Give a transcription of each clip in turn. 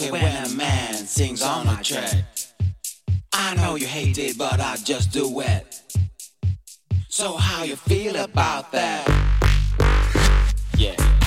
like it when a man sings on a track. I know you hate it, but I just do it. So how you feel about that? Yeah.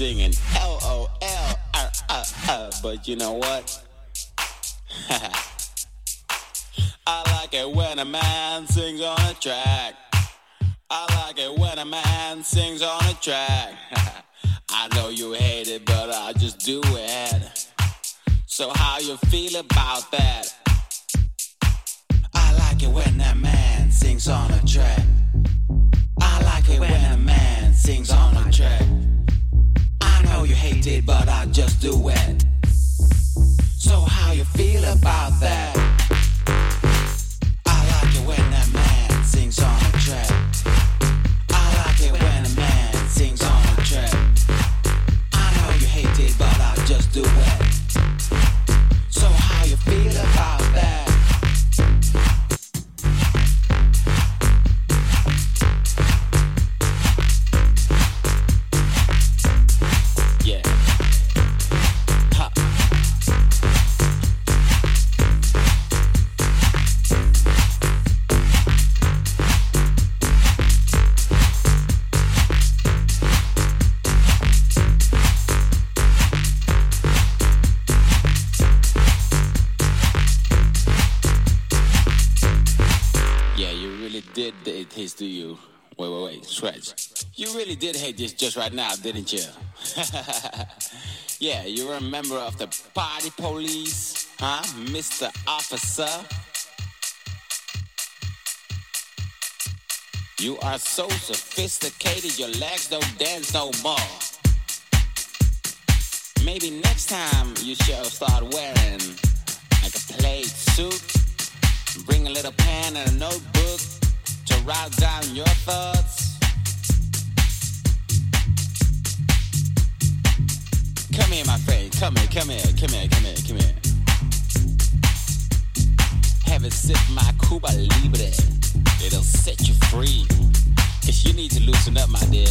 Singing L O L R R R. But you know what? I like it when a man sings on a track. I like it when a man sings on a track. I know you hate it, but I just do it. So how you feel about that? I like it when a man sings on a track. I like it when a man sings on a track. Know you hate it, but I just do it. So how you feel about that? I like it when a man sings on You really did hate this just right now, didn't you? yeah, you're a member of the party police, huh, Mr. Officer? You are so sophisticated, your legs don't dance no more. Maybe next time you should start wearing like a plaid suit. Bring a little pen and a notebook to write down your thoughts. Come here, my friend. Come here, come here, come here, come here, come here. Have a sip, my Cuba Libre. It'll set you free. Cause you need to loosen up, my dear.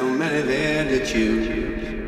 so many there to choose.